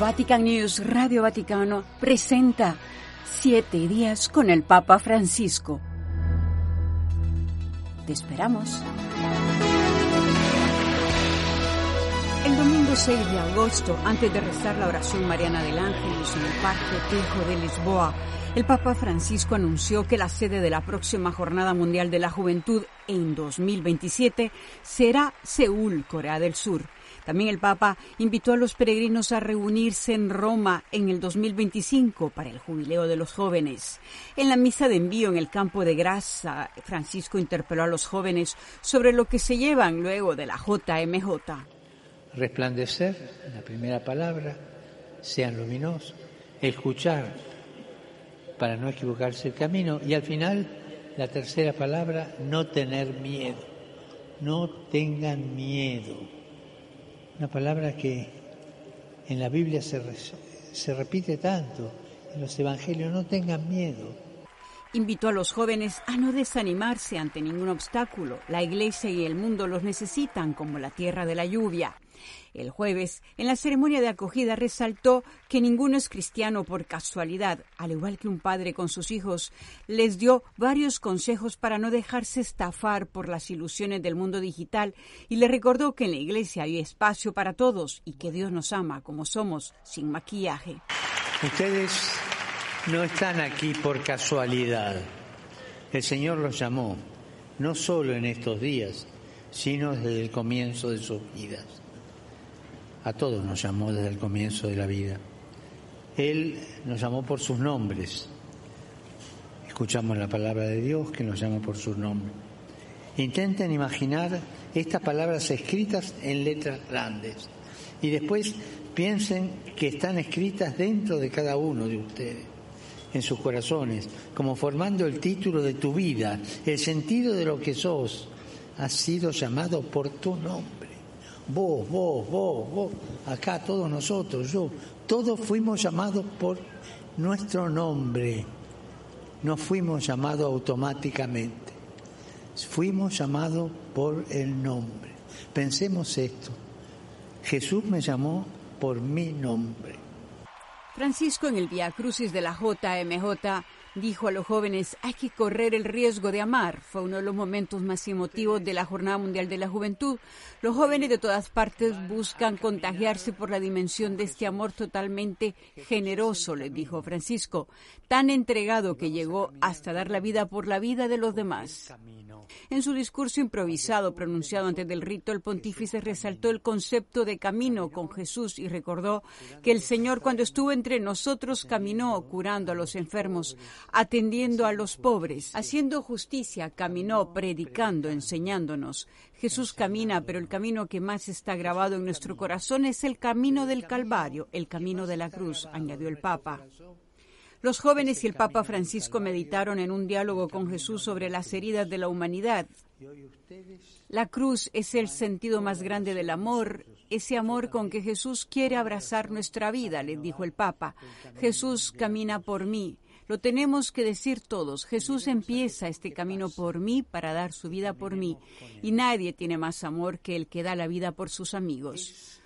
Vatican News Radio Vaticano presenta Siete días con el Papa Francisco. Te esperamos. El domingo 6 de agosto, antes de rezar la oración mariana del Ángelus en el Parque Tejo de Lisboa, el Papa Francisco anunció que la sede de la próxima Jornada Mundial de la Juventud en 2027 será Seúl, Corea del Sur. También el Papa invitó a los peregrinos a reunirse en Roma en el 2025 para el jubileo de los jóvenes. En la misa de envío en el campo de Grasa, Francisco interpeló a los jóvenes sobre lo que se llevan luego de la JMJ. Resplandecer, la primera palabra, sean luminosos, escuchar para no equivocarse el camino y al final la tercera palabra, no tener miedo, no tengan miedo una palabra que en la Biblia se, se repite tanto, en los evangelios, no tengan miedo. Invitó a los jóvenes a no desanimarse ante ningún obstáculo. La iglesia y el mundo los necesitan como la tierra de la lluvia. El jueves, en la ceremonia de acogida, resaltó que ninguno es cristiano por casualidad, al igual que un padre con sus hijos, les dio varios consejos para no dejarse estafar por las ilusiones del mundo digital y le recordó que en la iglesia hay espacio para todos y que Dios nos ama como somos, sin maquillaje. Ustedes no están aquí por casualidad. El Señor los llamó, no solo en estos días, sino desde el comienzo de sus vidas a todos nos llamó desde el comienzo de la vida. Él nos llamó por sus nombres. Escuchamos la palabra de Dios que nos llama por sus nombres. Intenten imaginar estas palabras escritas en letras grandes y después piensen que están escritas dentro de cada uno de ustedes, en sus corazones, como formando el título de tu vida, el sentido de lo que sos. Has sido llamado por tu nombre vos, vos, vos, vos, acá todos nosotros, yo, todos fuimos llamados por nuestro nombre, no fuimos llamados automáticamente, fuimos llamados por el nombre. Pensemos esto, Jesús me llamó por mi nombre. Francisco en el Via Crucis de la JMJ dijo a los jóvenes, hay que correr el riesgo de amar. Fue uno de los momentos más emotivos de la Jornada Mundial de la Juventud. Los jóvenes de todas partes buscan contagiarse por la dimensión de este amor totalmente generoso, les dijo Francisco, tan entregado que llegó hasta dar la vida por la vida de los demás. En su discurso improvisado pronunciado antes del rito, el pontífice resaltó el concepto de camino con Jesús y recordó que el Señor cuando estuvo entre nosotros caminó curando a los enfermos, atendiendo a los pobres, haciendo justicia, caminó predicando, enseñándonos. Jesús camina, pero el camino que más está grabado en nuestro corazón es el camino del Calvario, el camino de la cruz, añadió el Papa. Los jóvenes y el Papa Francisco meditaron en un diálogo con Jesús sobre las heridas de la humanidad. La cruz es el sentido más grande del amor, ese amor con que Jesús quiere abrazar nuestra vida, le dijo el Papa. Jesús camina por mí. Lo tenemos que decir todos. Jesús empieza este camino por mí para dar su vida por mí. Y nadie tiene más amor que el que da la vida por sus amigos.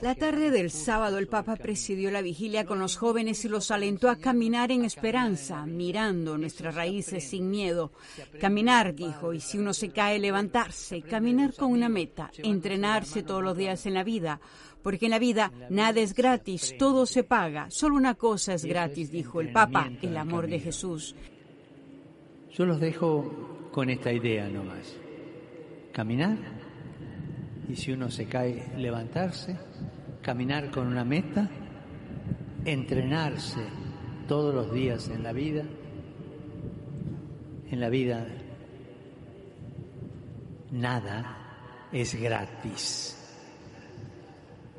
La tarde del sábado el Papa presidió la vigilia con los jóvenes y los alentó a caminar en esperanza, mirando nuestras raíces sin miedo. Caminar, dijo, y si uno se cae, levantarse, caminar con una meta, entrenarse todos los días en la vida, porque en la vida nada es gratis, todo se paga, solo una cosa es gratis, dijo el Papa, el amor de Jesús. Yo los dejo con esta idea nomás. Caminar y si uno se cae, levantarse, caminar con una meta, entrenarse todos los días en la vida. En la vida nada es gratis,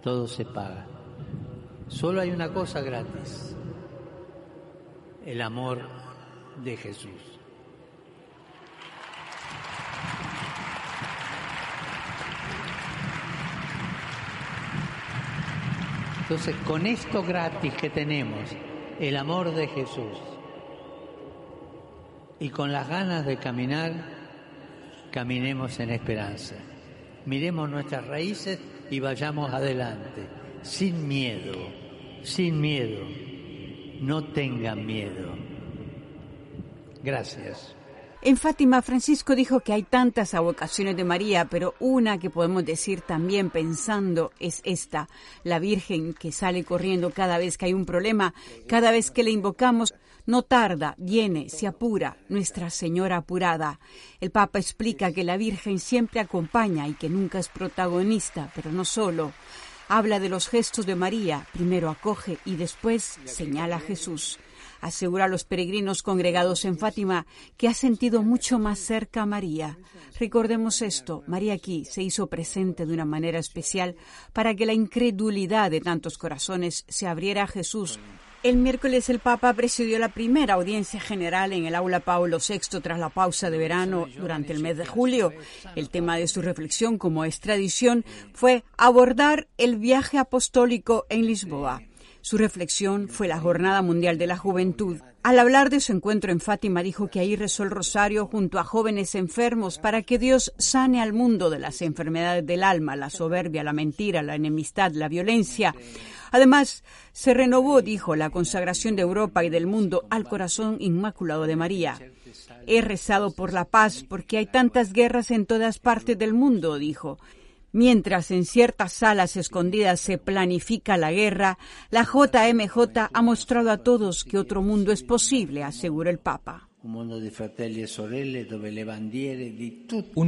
todo se paga. Solo hay una cosa gratis, el amor de Jesús. Entonces, con esto gratis que tenemos, el amor de Jesús, y con las ganas de caminar, caminemos en esperanza. Miremos nuestras raíces y vayamos adelante, sin miedo. sin miedo, no tengan miedo. Gracias. En Fátima, Francisco dijo que hay tantas avocaciones de María, pero una que podemos decir también pensando es esta, la Virgen que sale corriendo cada vez que hay un problema, cada vez que le invocamos, no tarda, viene, se apura, Nuestra Señora apurada. El Papa explica que la Virgen siempre acompaña y que nunca es protagonista, pero no solo. Habla de los gestos de María, primero acoge y después señala a Jesús asegura a los peregrinos congregados en Fátima que ha sentido mucho más cerca a María. Recordemos esto, María aquí se hizo presente de una manera especial para que la incredulidad de tantos corazones se abriera a Jesús. El miércoles el Papa presidió la primera audiencia general en el aula Paulo VI tras la pausa de verano durante el mes de julio. El tema de su reflexión, como es tradición, fue abordar el viaje apostólico en Lisboa. Su reflexión fue la Jornada Mundial de la Juventud. Al hablar de su encuentro en Fátima, dijo que ahí rezó el rosario junto a jóvenes enfermos para que Dios sane al mundo de las enfermedades del alma, la soberbia, la mentira, la enemistad, la violencia. Además, se renovó, dijo, la consagración de Europa y del mundo al corazón inmaculado de María. He rezado por la paz porque hay tantas guerras en todas partes del mundo, dijo. Mientras en ciertas salas escondidas se planifica la guerra, la JMJ ha mostrado a todos que otro mundo es posible, asegura el Papa. Un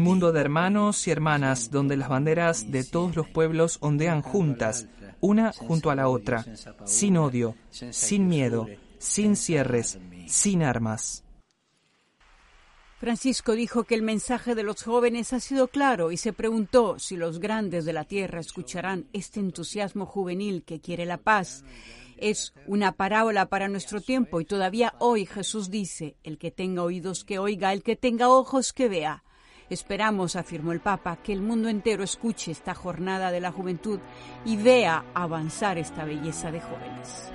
mundo de hermanos y hermanas donde las banderas de todos los pueblos ondean juntas, una junto a la otra, sin odio, sin miedo, sin cierres, sin armas. Francisco dijo que el mensaje de los jóvenes ha sido claro y se preguntó si los grandes de la tierra escucharán este entusiasmo juvenil que quiere la paz. Es una parábola para nuestro tiempo y todavía hoy Jesús dice, el que tenga oídos que oiga, el que tenga ojos que vea. Esperamos, afirmó el Papa, que el mundo entero escuche esta jornada de la juventud y vea avanzar esta belleza de jóvenes.